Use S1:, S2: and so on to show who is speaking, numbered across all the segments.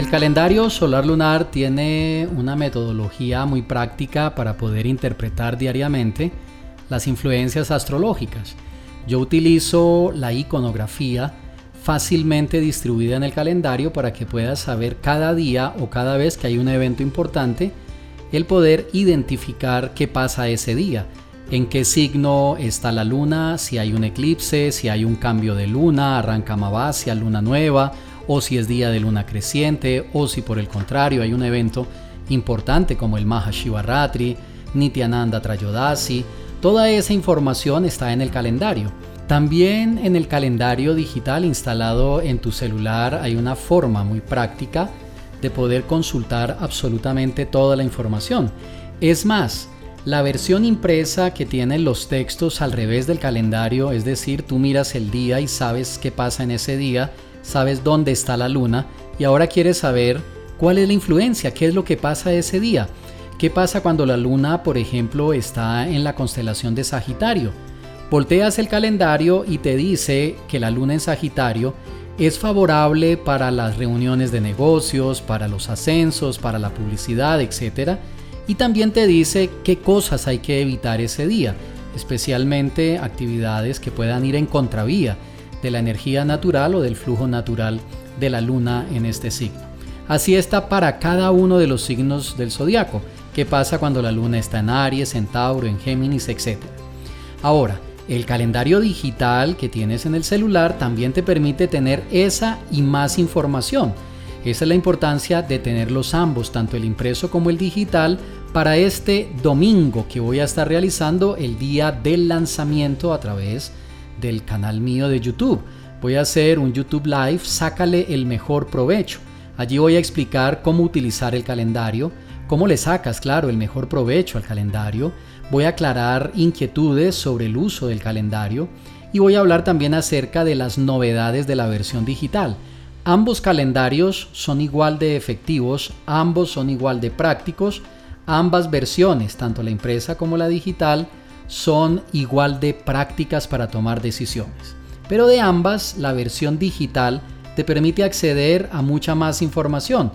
S1: El calendario solar lunar tiene una metodología muy práctica para poder interpretar diariamente las influencias astrológicas. Yo utilizo la iconografía fácilmente distribuida en el calendario para que puedas saber cada día o cada vez que hay un evento importante, el poder identificar qué pasa ese día, en qué signo está la luna, si hay un eclipse, si hay un cambio de luna, arranca Mavasia, luna nueva, o si es día de luna creciente, o si por el contrario hay un evento importante como el Mahashivaratri, Nityananda Trayodasi, toda esa información está en el calendario. También en el calendario digital instalado en tu celular hay una forma muy práctica de poder consultar absolutamente toda la información. Es más, la versión impresa que tiene los textos al revés del calendario, es decir, tú miras el día y sabes qué pasa en ese día, sabes dónde está la luna y ahora quieres saber cuál es la influencia, qué es lo que pasa ese día. ¿Qué pasa cuando la luna, por ejemplo, está en la constelación de Sagitario? Volteas el calendario y te dice que la luna en Sagitario es favorable para las reuniones de negocios, para los ascensos, para la publicidad, etc. Y también te dice qué cosas hay que evitar ese día, especialmente actividades que puedan ir en contravía de la energía natural o del flujo natural de la luna en este signo. Así está para cada uno de los signos del zodiaco. ¿Qué pasa cuando la luna está en Aries, en Tauro, en Géminis, etcétera? Ahora, el calendario digital que tienes en el celular también te permite tener esa y más información. Esa es la importancia de tenerlos ambos, tanto el impreso como el digital, para este domingo que voy a estar realizando el día del lanzamiento a través del canal mío de YouTube. Voy a hacer un YouTube Live, sácale el mejor provecho. Allí voy a explicar cómo utilizar el calendario, cómo le sacas, claro, el mejor provecho al calendario, voy a aclarar inquietudes sobre el uso del calendario y voy a hablar también acerca de las novedades de la versión digital. Ambos calendarios son igual de efectivos, ambos son igual de prácticos, ambas versiones, tanto la impresa como la digital, son igual de prácticas para tomar decisiones. Pero de ambas, la versión digital te permite acceder a mucha más información,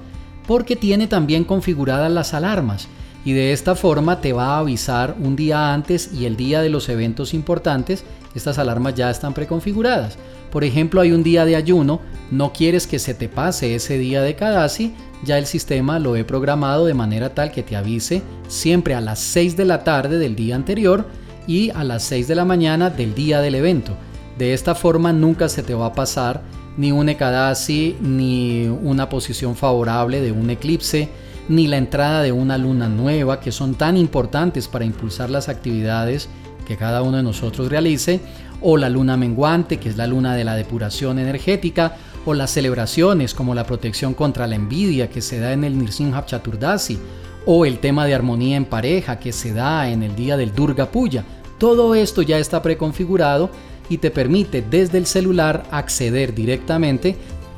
S1: porque tiene también configuradas las alarmas y de esta forma te va a avisar un día antes y el día de los eventos importantes. Estas alarmas ya están preconfiguradas. Por ejemplo, hay un día de ayuno, no quieres que se te pase ese día de Kadasi, ya el sistema lo he programado de manera tal que te avise siempre a las 6 de la tarde del día anterior y a las 6 de la mañana del día del evento. De esta forma nunca se te va a pasar ni un Ekadasi, ni una posición favorable de un eclipse, ni la entrada de una luna nueva, que son tan importantes para impulsar las actividades que cada uno de nosotros realice, o la luna menguante, que es la luna de la depuración energética, o las celebraciones como la protección contra la envidia que se da en el Nirsimha Chaturdasi, o el tema de armonía en pareja que se da en el día del Durga Puya. Todo esto ya está preconfigurado y te permite desde el celular acceder directamente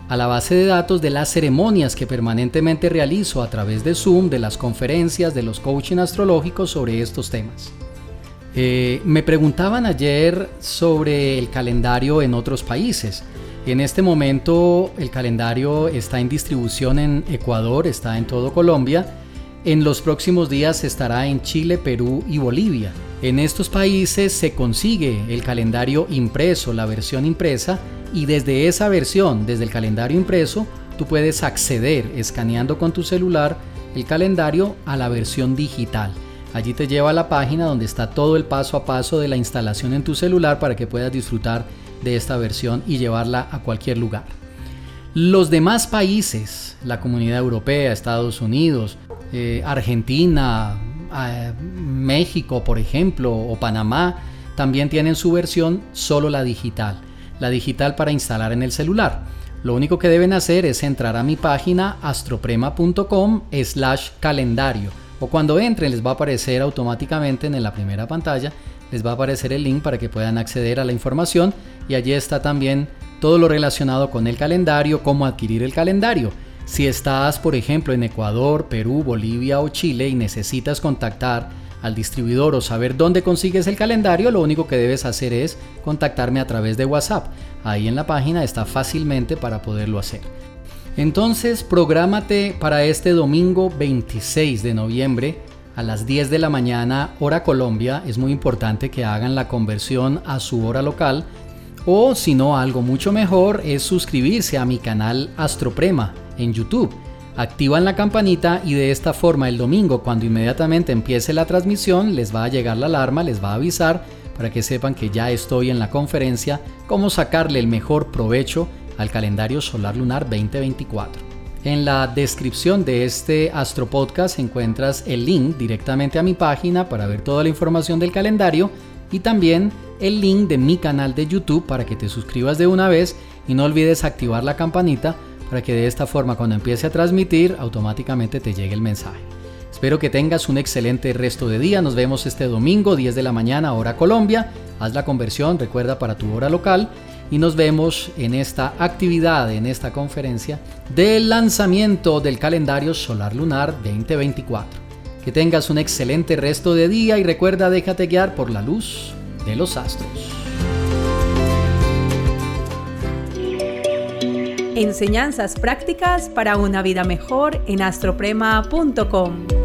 S1: a la base de datos de las ceremonias que permanentemente realizo a través de Zoom, de las conferencias, de los coaching astrológicos sobre estos temas. Eh, me preguntaban ayer sobre el calendario en otros países. En este momento el calendario está en distribución en Ecuador, está en todo Colombia. En los próximos días estará en Chile, Perú y Bolivia. En estos países se consigue el calendario impreso, la versión impresa, y desde esa versión, desde el calendario impreso, tú puedes acceder escaneando con tu celular el calendario a la versión digital. Allí te lleva a la página donde está todo el paso a paso de la instalación en tu celular para que puedas disfrutar de esta versión y llevarla a cualquier lugar. Los demás países, la comunidad europea, Estados Unidos, eh, Argentina, eh, México, por ejemplo, o Panamá, también tienen su versión solo la digital la digital para instalar en el celular. Lo único que deben hacer es entrar a mi página astroprema.com slash calendario o cuando entren les va a aparecer automáticamente en la primera pantalla, les va a aparecer el link para que puedan acceder a la información y allí está también todo lo relacionado con el calendario, cómo adquirir el calendario. Si estás, por ejemplo, en Ecuador, Perú, Bolivia o Chile y necesitas contactar al distribuidor o saber dónde consigues el calendario, lo único que debes hacer es contactarme a través de WhatsApp. Ahí en la página está fácilmente para poderlo hacer. Entonces, prográmate para este domingo 26 de noviembre a las 10 de la mañana, hora Colombia. Es muy importante que hagan la conversión a su hora local. O si no, algo mucho mejor es suscribirse a mi canal Astroprema en YouTube. Activan la campanita y de esta forma el domingo, cuando inmediatamente empiece la transmisión, les va a llegar la alarma, les va a avisar para que sepan que ya estoy en la conferencia, cómo sacarle el mejor provecho al calendario solar lunar 2024. En la descripción de este Astro Podcast encuentras el link directamente a mi página para ver toda la información del calendario y también el link de mi canal de YouTube para que te suscribas de una vez y no olvides activar la campanita para que de esta forma cuando empiece a transmitir automáticamente te llegue el mensaje. Espero que tengas un excelente resto de día. Nos vemos este domingo 10 de la mañana hora Colombia. Haz la conversión, recuerda para tu hora local y nos vemos en esta actividad, en esta conferencia del lanzamiento del calendario solar lunar 2024. Que tengas un excelente resto de día y recuerda déjate guiar por la luz de los astros.
S2: Enseñanzas prácticas para una vida mejor en astroprema.com.